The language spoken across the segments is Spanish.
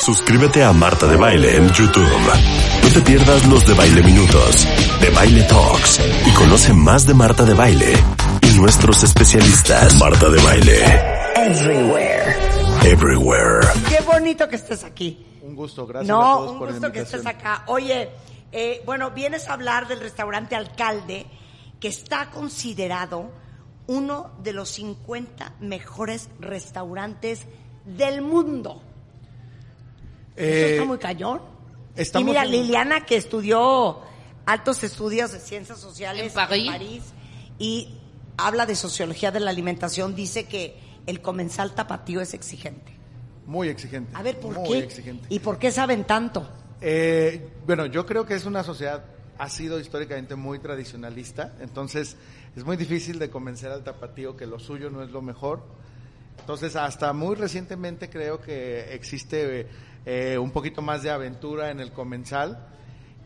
Suscríbete a Marta de Baile en YouTube. No te pierdas los de Baile Minutos, de Baile Talks y conoce más de Marta de Baile y nuestros especialistas. Marta de Baile. Everywhere. Everywhere. Qué bonito que estés aquí. Un gusto, gracias No, a todos un por la gusto que estés acá. Oye, eh, bueno, vienes a hablar del restaurante Alcalde, que está considerado uno de los 50 mejores restaurantes del mundo. Eso Eh, está muy cañón. estamos y mira, en- Liliana, que estudió altos estudios de ciencias sociales En París. y habla de sociología de la alimentación, dice que el comensal tapatío es exigente. Muy exigente. A ver, ¿por muy qué? exigente. ¿Y por qué saben tanto? Eh, bueno, yo creo que es una sociedad, ha sido históricamente muy tradicionalista, entonces es muy difícil de convencer al tapatío que lo suyo no es lo mejor. Entonces, hasta muy recientemente creo que existe eh, un poquito más de aventura en el comensal.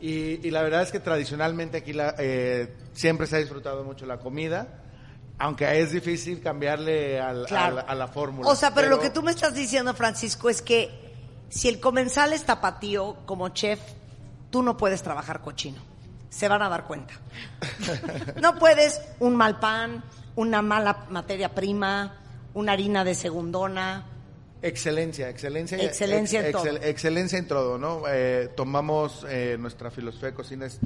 Y, y la verdad es que tradicionalmente aquí la, eh, siempre se ha disfrutado mucho la comida, aunque es difícil cambiarle al- Claro. a la fórmula. O sea, pero, lo que tú me estás diciendo, Francisco, es que si el comensal es tapatío como chef, tú no puedes trabajar cochino. Se van a dar cuenta. no puedes un mal pan, una mala materia prima, una harina de segundona. Excelencia, excelencia. Excelencia en todo. excelencia en todo, ¿no? Eh, tomamos, eh, nuestra filosofía de cocina es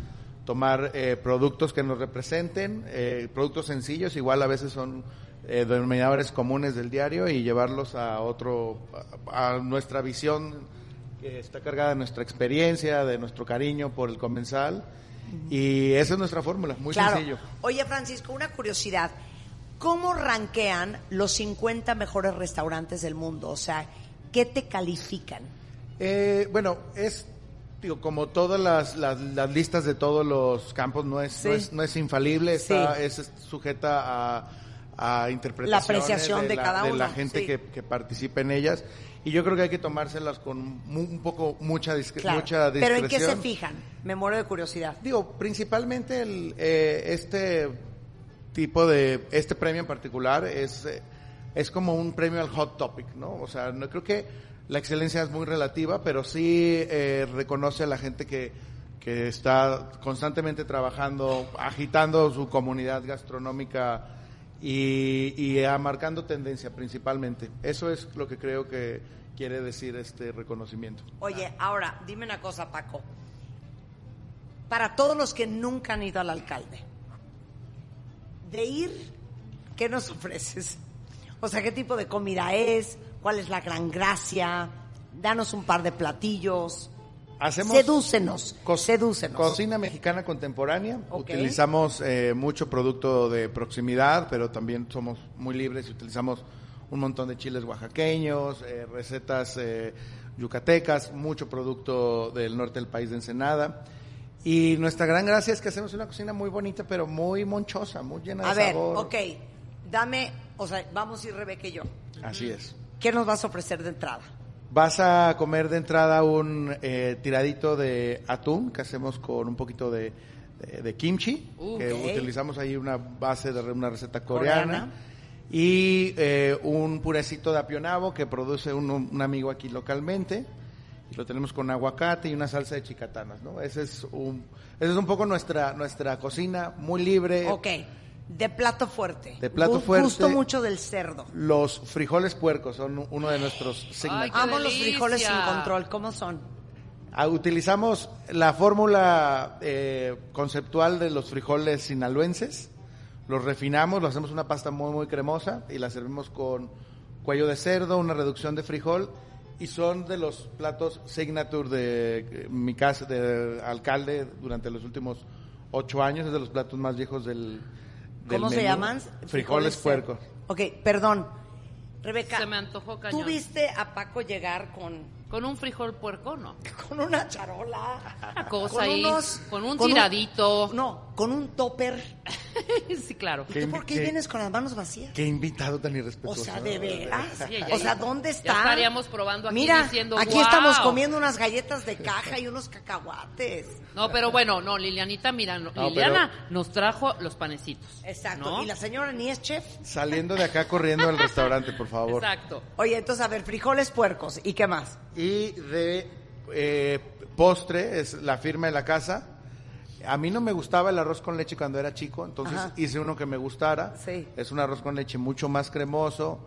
tomar eh, productos que nos representen, eh, productos sencillos, igual a veces son eh, denominadores comunes del diario y llevarlos a otro, a, a nuestra visión que está cargada de nuestra experiencia, de nuestro cariño por el comensal. Y esa es nuestra fórmula, muy claro. sencillo. Oye, Francisco, una curiosidad. ¿Cómo ranquean los 50 mejores restaurantes del mundo? O sea, ¿qué te califican? Eh, bueno, es digo como todas las, las, las listas de todos los campos no es Sí. no es, no es infalible, está, Sí. es sujeta a, a interpretaciones La apreciación de la, cada de la uno, gente sí. que, que participa en ellas y yo creo que hay que tomárselas con un poco mucha discre- Claro. mucha discreción. ¿Pero en qué se fijan? Me muero de curiosidad. Digo, principalmente el, eh, este tipo de, este premio en particular es, eh, es como un premio al hot topic, ¿no? O sea, no creo que la excelencia es muy relativa, pero sí eh, reconoce a la gente que, que está constantemente trabajando, agitando su comunidad gastronómica y, y ah, marcando tendencia principalmente. Eso es lo que creo que quiere decir este reconocimiento. Oye, ahora, dime una cosa, Paco. Para todos los que nunca han ido al alcalde, de ir, ¿qué nos ofreces? O sea, ¿qué tipo de comida es? ¿Cuál es la gran gracia? Danos un par de platillos. Hacemos Sedúcenos, co- sedúcenos. Cocina mexicana contemporánea. Utilizamos eh, mucho producto de proximidad, pero también somos muy libres y utilizamos un montón de chiles oaxaqueños, eh, recetas eh, yucatecas, mucho producto del norte del país de Ensenada. Y nuestra gran gracia es que hacemos una cocina muy bonita, pero muy monchosa, muy llena de A ver, sabor. ok, dame, o sea, vamos a ir Rebeca y yo. Así es. ¿Qué nos vas a ofrecer de entrada? Vas a comer de entrada un eh, tiradito de atún que hacemos con un poquito de, de- de kimchi, Uh, que utilizamos ahí una base de una receta coreana. Coreana. Y eh, un purecito de apionavo que produce un, un amigo aquí localmente. Y lo tenemos con aguacate y una salsa de chicatanas, ¿no? Ese es un, ese es un poco nuestra, nuestra cocina, muy libre. Ok, de plato fuerte. De plato fuerte. Gusto mucho del cerdo. Los frijoles puercos son uno de nuestros qué Amo los frijoles sin control. ¿Cómo son? Ah, Utilizamos la fórmula eh, conceptual de los frijoles sinaloenses, los refinamos, lo hacemos una pasta muy muy cremosa y la servimos con cuello de cerdo, una reducción de frijol y son de los platos signature de eh, mi casa de alcalde durante los últimos ocho años, es de los platos más viejos del, del ¿Cómo se menú. llaman? Frijoles cerdo. puercos. Ok, perdón. Rebeca, Se me antojó ¿tú cañón. viste a Paco llegar con, Con un frijol puerco, no. con una charola? Una cosa con ahí, unos- con un con tiradito. no, con un topper. sí, claro. ¿Y ¿Qué tú por qué vienes con las manos vacías? Qué invitado tan O irrespetuoso. sea, de veras. Sí, ya- o sea, ya- ¿dónde ya está? estaríamos probando aquí Mira, diciendo, aquí estamos comiendo unas galletas de caja y unos cacahuates. No, pero bueno, no, Lilianita, mira, no, Liliana nos trajo los panecitos. Exacto. ¿no? Y la señora ni es chef. Saliendo de acá corriendo al restaurante, por favor. Exacto. Oye, entonces, a ver, frijoles puercos. ¿Y qué más? Y de eh, postre, es la firma de la casa. A mí no me gustaba el arroz con leche cuando era chico, entonces Ajá. hice uno que me gustara. Sí. Es un arroz con leche mucho más cremoso,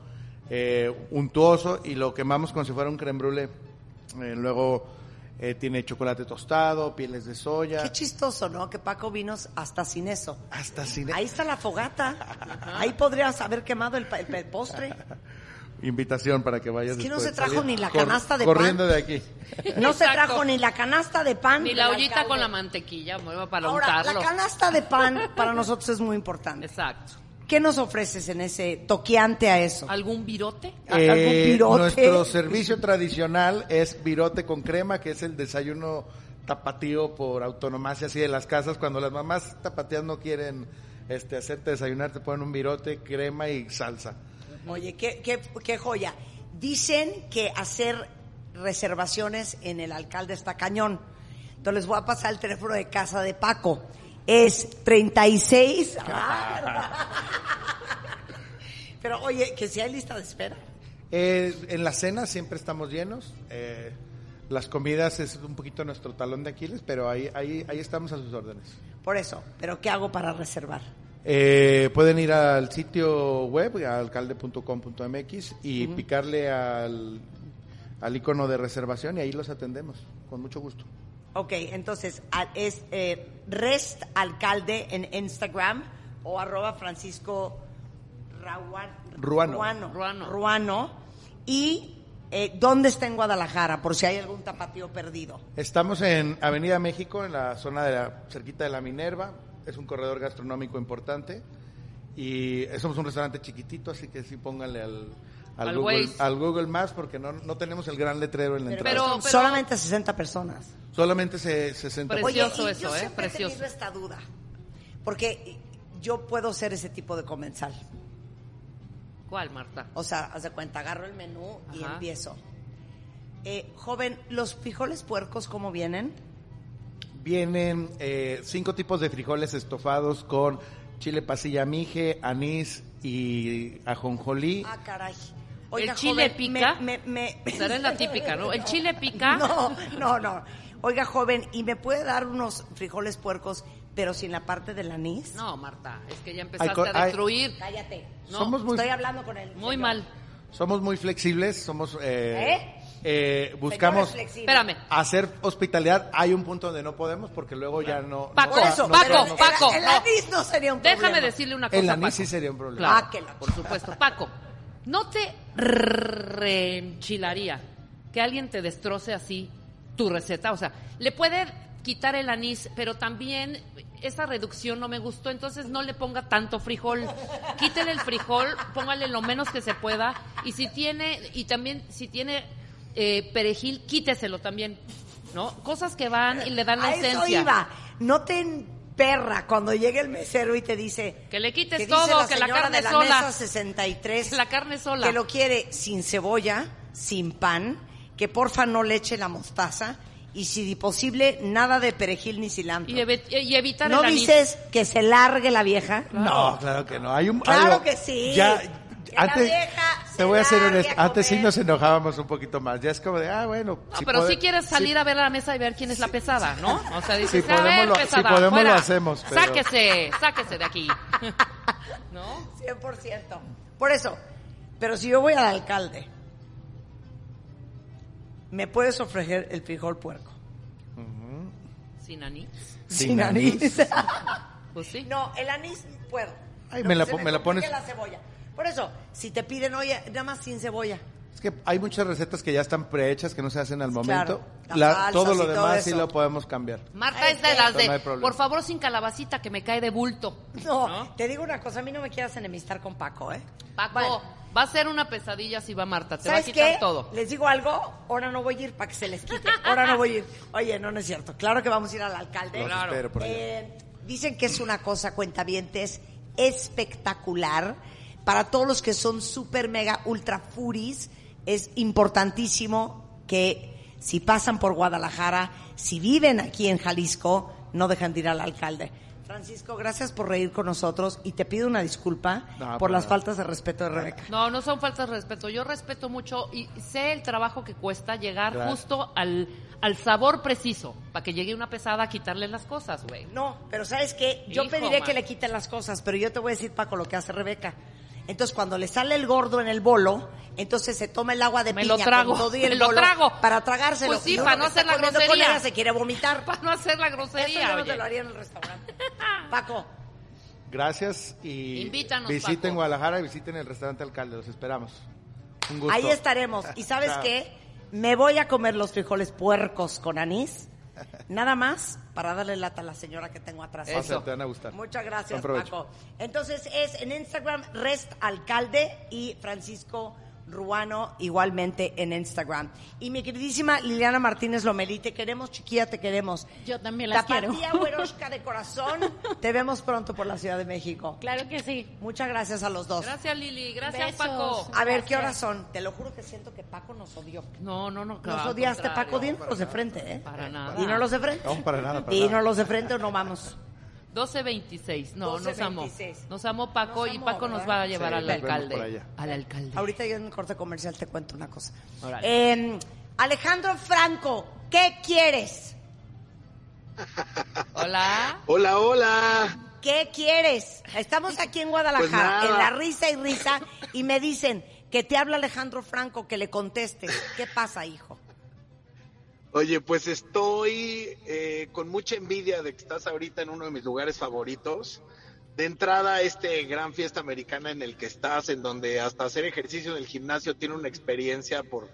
eh, untuoso y lo quemamos como si fuera un creme brûlée. Eh, luego eh, tiene chocolate tostado, pieles de soya. Qué chistoso, ¿no? Que Paco vino hasta sin eso. Hasta sin Ahí está la fogata. Ahí podrías haber quemado el, el pe- postre. invitación para que vayas Es que no se trajo ni la canasta de Corriendo pan. de aquí. No se trajo ni la canasta de pan. Ni la ollita con la mantequilla, para Ahora, la canasta de pan para nosotros es muy importante. Exacto. ¿Qué nos ofreces en ese toqueante a eso? ¿Algún virote? ¿Algún Eh? Nuestro servicio tradicional es virote con crema, que es el desayuno tapatío por autonomacia así de las casas. Cuando las mamás tapatías no quieren este, hacerte desayunar, te ponen un virote, crema y salsa. Oye, qué, qué, qué joya. Dicen que hacer reservaciones en el alcalde está cañón. Entonces les voy a pasar el teléfono de casa de Paco. Es 36. Pero oye, que si hay lista de espera. Eh, en la cena siempre estamos llenos. eh, las comidas es un poquito nuestro talón de Aquiles, pero ahí, ahí, ahí estamos a sus órdenes. Por eso, pero ¿qué hago para reservar? Eh, pueden ir al sitio web, alcalde.com.mx, y picarle al, al icono de reservación y ahí los atendemos, con mucho gusto. Ok, entonces es eh, Rest Alcalde en Instagram o arroba Francisco Rawan- Ruano. Ruano. Ruano. Ruano. Y eh, ¿dónde está en Guadalajara? Por si hay algún tapatío perdido. Estamos en Avenida México, en la zona de la, cerquita de la Minerva. Es un corredor gastronómico importante. Y somos un restaurante chiquitito, así que sí pónganle al, al, Al Google, Waze. al Google Maps porque no, no tenemos el gran letrero en la entrada. Pero- solamente 60 personas. Solamente se, 60 Precioso Oye, y eso, yo ¿eh? siempre he Precioso. tenido esta duda. Porque yo puedo ser ese tipo de comensal. ¿Cuál, Marta? O sea, haz de cuenta, agarro el menú y empiezo. Eh, joven, ¿los frijoles puercos cómo vienen? Vienen eh, cinco tipos de frijoles estofados con chile pasilla mije, anís y ajonjolí. Ah, caray. ¿El chile joven, pica? Me, me, es la típica, ¿no? ¿El chile pica? No, no, no. Oiga, joven, ¿y me puede dar unos frijoles puercos, pero sin la parte del anís? No, Marta, es que ya empezaste a destruir. Cállate. No, Somos muy, Estoy hablando con él. Muy mal. somos muy flexibles, somos eh, ¿Eh? Eh, buscamos Espérame. hacer hospitalidad. Hay un punto donde no podemos porque luego ya no. Paco, no- Por eso, no Paco, el- Paco, El, anís no sería un problema. Déjame decirle una cosa, El anís Paco. sí sería un problema. Claro, Ah, por supuesto. Paco, ¿no te reenchilaría que alguien te destroce así tu receta? O sea, le puede quitar el anís, pero también esa reducción no me gustó, entonces no le ponga tanto frijol. Quítele el frijol, póngale lo menos que se pueda y si tiene y también si tiene eh, perejil, quíteselo también. ¿No? Cosas que van y le dan la A eso esencia. iba. No te perra cuando llegue el mesero y te dice Que le quites todo, la que la señora carne de la sola. mesa 63 La carne sola. que lo quiere sin cebolla, sin pan, que porfa no le eche la mostaza y si de posible nada de perejil ni cilantro. Y, evi- y evitar ¿No el anís. dices que se largue la vieja? No, claro que no. Hay un, Claro algo- que sí. Ya, Que antes, vieja te voy a ser largue honesto, a antes sí nos enojábamos un poquito más. Ya es como de, ah, bueno. No, pero pode- si quieres salir a ver a la mesa y ver quién es la pesada, ¿no? O sea, dices, Si a ver, podemos lo- si pesada, podemos fuera. lo hacemos, pero- Sáquese, sáquese de aquí. ¿No? 100%. Por eso, pero si yo voy al alcalde, ¿me puedes ofrecer el frijol puerco? Sin anís. Sin anís. Pues sí. No, el anís puedo. Ay, me la se po- me la pones- es la cebolla. Por eso, si te piden, oye, nada más sin cebolla. Es que hay muchas recetas que ya están prehechas, que no se hacen al momento. Claro, La- todo lo todo demás sí lo podemos cambiar. Marta es de las de, No por favor, sin calabacita que me cae de bulto. No, ¿No? te digo una cosa, a mí no me quieras enemistar con Paco, ¿eh? Paco, Bueno, Va a ser una pesadilla si va Marta. Te va a ¿Sabes quitar qué? todo. Les digo algo, ahora no voy a ir para que se les quite. Ahora no voy a ir. Oye, no, no es cierto. Claro que vamos a ir al alcalde. Los Claro. espero por allá. Eh, dicen que es una cosa, cuentavientes, espectacular. Para todos los que son super, mega, ultra furis, es importantísimo que si pasan por Guadalajara, si viven aquí en Jalisco, no dejan de ir al alcalde. Francisco, gracias por reír con nosotros y te pido una disculpa No, por las faltas de respeto de Rebeca. No, no son faltas de respeto. Yo respeto mucho y sé el trabajo que cuesta llegar justo al, al sabor preciso para que llegue una pesada a quitarle las cosas, güey. No, pero ¿sabes qué? Yo Hijo, pediré man. que le quiten las cosas, pero yo te voy a decir, Paco, lo que hace Rebeca. Entonces, cuando le sale el gordo en el bolo, entonces se toma el agua de Me piña lo trago, con todo y el me lo bolo trago. para tragárselo. Pues sí, para no hacer la grosería. Ella se quiere vomitar. Para no hacer la Eso grosería, yo no te lo haría en el restaurante. Paco, Gracias y Invítanos, visiten Paco. Guadalajara y visiten el restaurante Alcalde, los esperamos. Un gusto. ahí estaremos. ¿Y sabes qué? Me voy a comer los frijoles puercos con anís, nada más para darle lata a la señora que tengo atrás. A- te van a gustar. Muchas gracias. Paco. Entonces es en Instagram Rest Alcalde y Francisco Ruano igualmente en Instagram. Y mi queridísima Liliana Martínez Lomelí, te queremos, chiquilla, te queremos. Yo también las quiero. Tapatía de corazón, te vemos pronto por la Ciudad de México. Claro que sí. Muchas gracias a los dos. Gracias, Lili. Gracias, Besos. Paco. A ver, ¿qué horas son? Te lo juro que siento que Paco nos odió. No, no, no. Nos claro, al odiaste. Paco, dinos de frente, ¿eh? Para nada. Dinos de frente. No, para nada, para Dinos nada. de frente o no vamos. 12.26. No, nos amó. 12:26. Nos amó Paco Nos y amó, Paco nos va a llevar Sí, al alcalde. Al alcalde. Ahorita yo en el corte comercial te cuento una cosa. Eh, Alejandro Franco, ¿qué quieres? Hola. Hola, hola. ¿Qué quieres? Estamos aquí en Guadalajara, Pues en la risa y risa, y me dicen que te habla Alejandro Franco, que le contestes. ¿Qué pasa, hijo? Oye, pues estoy eh, con mucha envidia de que estás ahorita en uno de mis lugares favoritos. De entrada, este gran fiesta americana en el que estás, en donde hasta hacer ejercicio en el gimnasio tiene una experiencia por,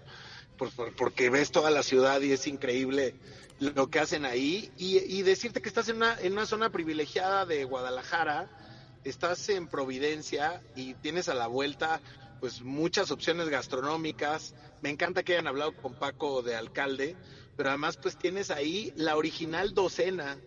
por- por- porque ves toda la ciudad y es increíble lo que hacen ahí. Y, y decirte que estás en una, en una zona privilegiada de Guadalajara, estás en Providencia y tienes a la vuelta pues muchas opciones gastronómicas. Me encanta que hayan hablado con Paco de alcalde, pero además pues tienes ahí la original docena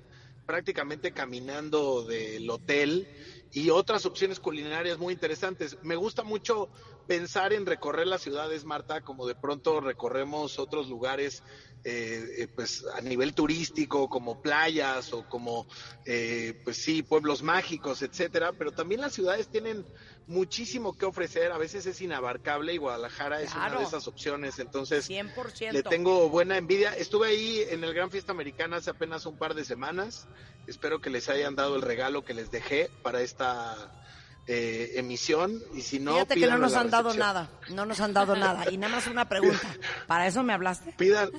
prácticamente caminando del hotel y otras opciones culinarias muy interesantes. Me gusta mucho pensar en recorrer las ciudades, Marta, como de pronto recorremos otros lugares, eh, eh, pues a nivel turístico, como playas o como, eh, pues sí, pueblos mágicos, etcétera. Pero también las ciudades tienen muchísimo que ofrecer. A veces es inabarcable y Guadalajara es una de esas opciones. Entonces, 100%. le tengo buena envidia. Estuve ahí en el Gran Fiesta Americana hace apenas un par de semanas. Espero que les hayan dado el regalo que les dejé para esta eh, emisión. Y si no, Fíjate que no nos han dado nada, no nos han dado nada. Y nada más una pregunta, ¿para eso me hablaste? Pidan.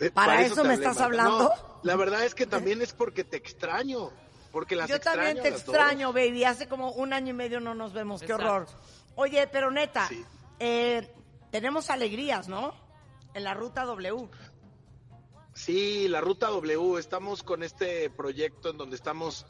eh, ¿Para eso me hablé, estás Marta. hablando? No, la verdad es que también es porque te extraño. Porque las Yo también te extraño, baby. Hace como un año y medio no nos vemos. Qué horror. Oye, pero neta, Sí. eh, tenemos alegrías, ¿no? En la ruta W. Sí, la Ruta W, estamos con este proyecto en donde estamos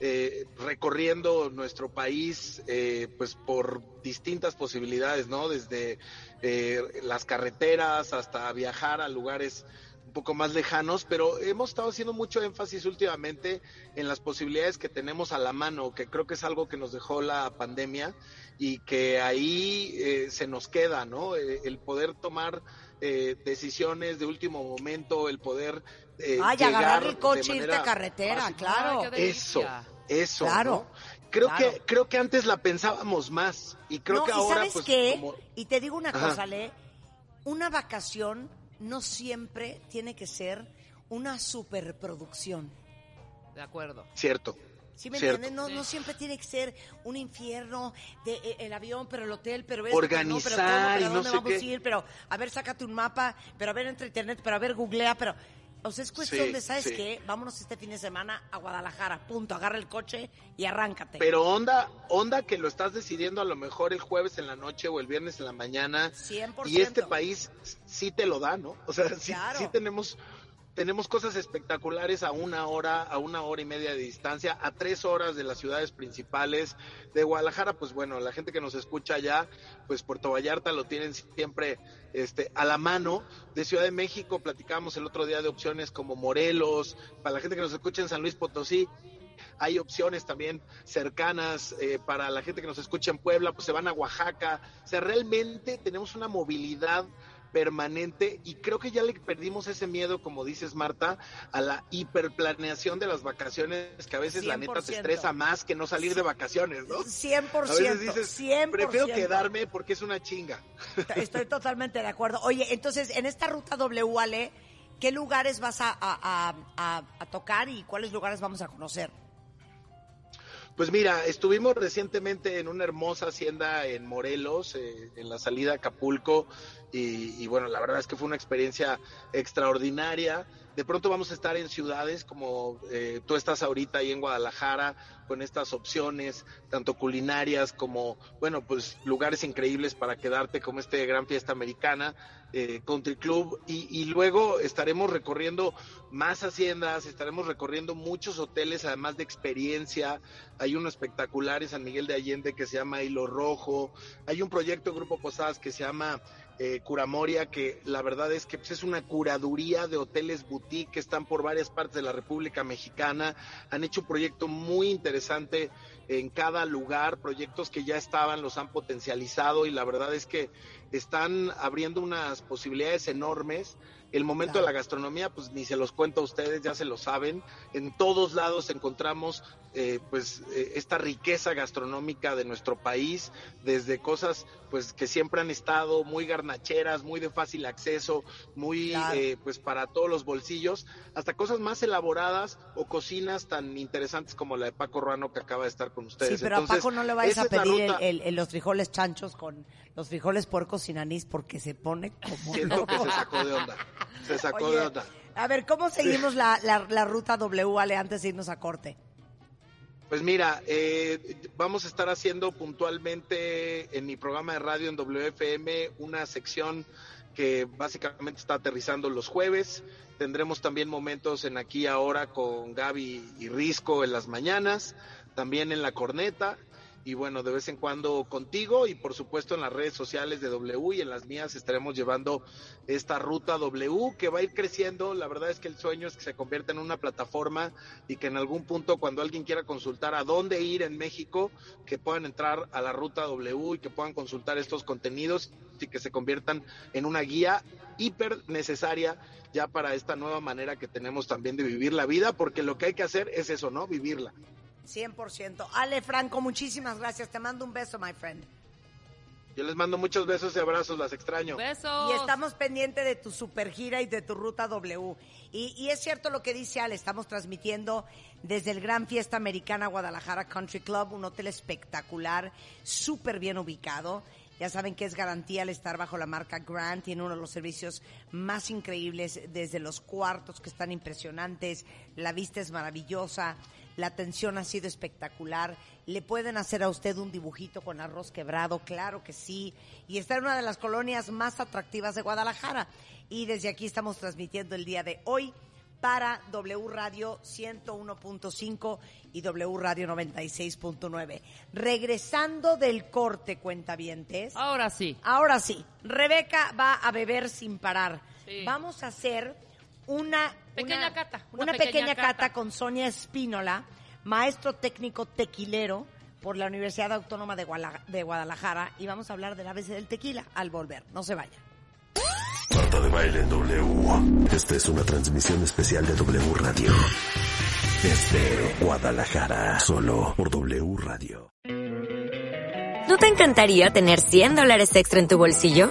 eh, recorriendo nuestro país eh, pues por distintas posibilidades, ¿no? Desde eh, las carreteras hasta viajar a lugares un poco más lejanos, pero hemos estado haciendo mucho énfasis últimamente en las posibilidades que tenemos a la mano, que creo que es algo que nos dejó la pandemia y que ahí eh, se nos queda, ¿no? Eh, el poder tomar eh, decisiones de último momento, el poder eh, Ay, llegar agarrar el de coche e irte a carretera, fácil. claro. Ay, qué Eso, eso. Claro, ¿no? Creo claro. que creo que antes la pensábamos más y creo no, que y ahora ¿sabes pues qué? como- Y te digo una Ajá. cosa, Le. Una vacación no siempre tiene que ser una superproducción. De acuerdo. cierto. ¿Sí me entiendes? No, no siempre tiene que ser un infierno de eh, el avión, pero el hotel, pero esto, Organizar pero no, pero cómo, pero y a no dónde sé vamos qué. a ir, pero a ver, sácate un mapa, pero a ver entre internet, pero a ver, googlea, pero o sea, es cuestión Sí, de, ¿sabes sí. qué? Vámonos este fin de semana a Guadalajara, punto, agarra el coche y arráncate. Pero onda, onda que lo estás decidiendo a lo mejor el jueves en la noche o el viernes en la mañana. 100%. Y este país sí te lo da, ¿no? O sea, sí, Claro. sí tenemos tenemos cosas espectaculares a una hora, a una hora y media de distancia, a tres horas de las ciudades principales de Guadalajara, pues bueno, la gente que nos escucha allá, pues Puerto Vallarta lo tienen siempre este, a la mano. De Ciudad de México platicamos el otro día de opciones como Morelos, para la gente que nos escucha en San Luis Potosí, hay opciones también cercanas eh, para la gente que nos escucha en Puebla, pues se van a Oaxaca. O sea, realmente tenemos una movilidad permanente y creo que ya le perdimos ese miedo, como dices Marta, a la hiperplaneación de las vacaciones, que a veces la neta te estresa más que no salir de vacaciones, ¿no? 100%. A veces dices, 100%. prefiero quedarme porque es una chinga. Estoy totalmente de acuerdo. Oye, entonces, en esta ruta W, ¿qué lugares vas a, a, a, a tocar y cuáles lugares vamos a conocer? Pues mira, estuvimos recientemente en una hermosa hacienda en Morelos, eh, en la salida a Acapulco, y, y, bueno, la verdad es que fue una experiencia extraordinaria. De pronto vamos a estar en ciudades como eh, tú estás ahorita ahí en Guadalajara, con estas opciones, tanto culinarias como, bueno, pues lugares increíbles para quedarte, como este Gran Fiesta Americana, eh, Country Club, y, y, luego estaremos recorriendo más haciendas, estaremos recorriendo muchos hoteles, además de experiencia. Hay uno espectacular en San Miguel de Allende que se llama Hilo Rojo, hay un proyecto Grupo Posadas que se llama eh, Curamoria, que la verdad es que pues, es una curaduría de hoteles boutique que están por varias partes de la República Mexicana. Han hecho un proyecto muy interesante en cada lugar, proyectos que ya estaban, los han potencializado y la verdad es que están abriendo unas posibilidades enormes. El momento de la gastronomía, pues ni se los cuento a ustedes, ya se lo saben. En todos lados encontramos eh, pues eh, esta riqueza gastronómica de nuestro país, desde cosas pues que siempre han estado muy garnacheras, muy de fácil acceso, muy claro. eh, pues para todos los bolsillos, hasta cosas más elaboradas o cocinas tan interesantes como la de Paco Ruano que acaba de estar con ustedes. Sí, pero Entonces, a Paco no le vayas a pedir el, el, el, los frijoles chanchos con los frijoles puercos sin anís porque se pone como Siento loco. que se sacó de onda. Se sacó Oye, de onda. A ver, ¿cómo seguimos la, la, la ruta W, Ale, antes de irnos a corte? Pues mira, eh, vamos a estar haciendo puntualmente en mi programa de radio en WFM una sección que básicamente está aterrizando los jueves. Tendremos también momentos en aquí ahora con Gaby y Risco en las mañanas, también en la corneta y bueno, de vez en cuando contigo y por supuesto en las redes sociales de W y en las mías estaremos llevando esta ruta W que va a ir creciendo. La verdad es que el sueño es que se convierta en una plataforma y que en algún punto cuando alguien quiera consultar a dónde ir en México, que puedan entrar a la ruta W y que puedan consultar estos contenidos y que se conviertan en una guía hiper necesaria ya para esta nueva manera que tenemos también de vivir la vida, porque lo que hay que hacer es eso, ¿no? Vivirla. 100%. Ale Franco, muchísimas gracias. Te mando un beso, my friend. Yo les mando muchos besos y abrazos, las extraño. Besos. Y estamos pendientes de tu super gira y de tu ruta W. Y, y, es cierto lo que dice Ale, estamos transmitiendo desde el Gran Fiesta Americana Guadalajara Country Club, un hotel espectacular, súper bien ubicado. Ya saben que es garantía al estar bajo la marca Grant. Tiene uno de los servicios más increíbles, desde los cuartos que están impresionantes, la vista es maravillosa, la atención ha sido espectacular. Le pueden hacer a usted un dibujito con arroz quebrado, claro que sí. Y está en una de las colonias más atractivas de Guadalajara. Y desde aquí estamos transmitiendo el día de hoy para W Radio 101.5 y W Radio 96.9. Regresando del corte, cuentavientes. Ahora sí. Ahora sí. Rebeca va a beber sin parar. Sí. Vamos a hacer una pequeña una, cata. Una, una pequeña, pequeña cata. cata con Sonia Espínola, maestro técnico tequilero por la Universidad Autónoma de, Guadalajara, de Guadalajara y vamos a hablar del ABC del tequila al volver. No se vayan. Marta de Baile en W. Esta es una transmisión especial de W Radio. Desde Guadalajara, solo por W Radio. ¿No te encantaría tener 100 dólares extra en tu bolsillo?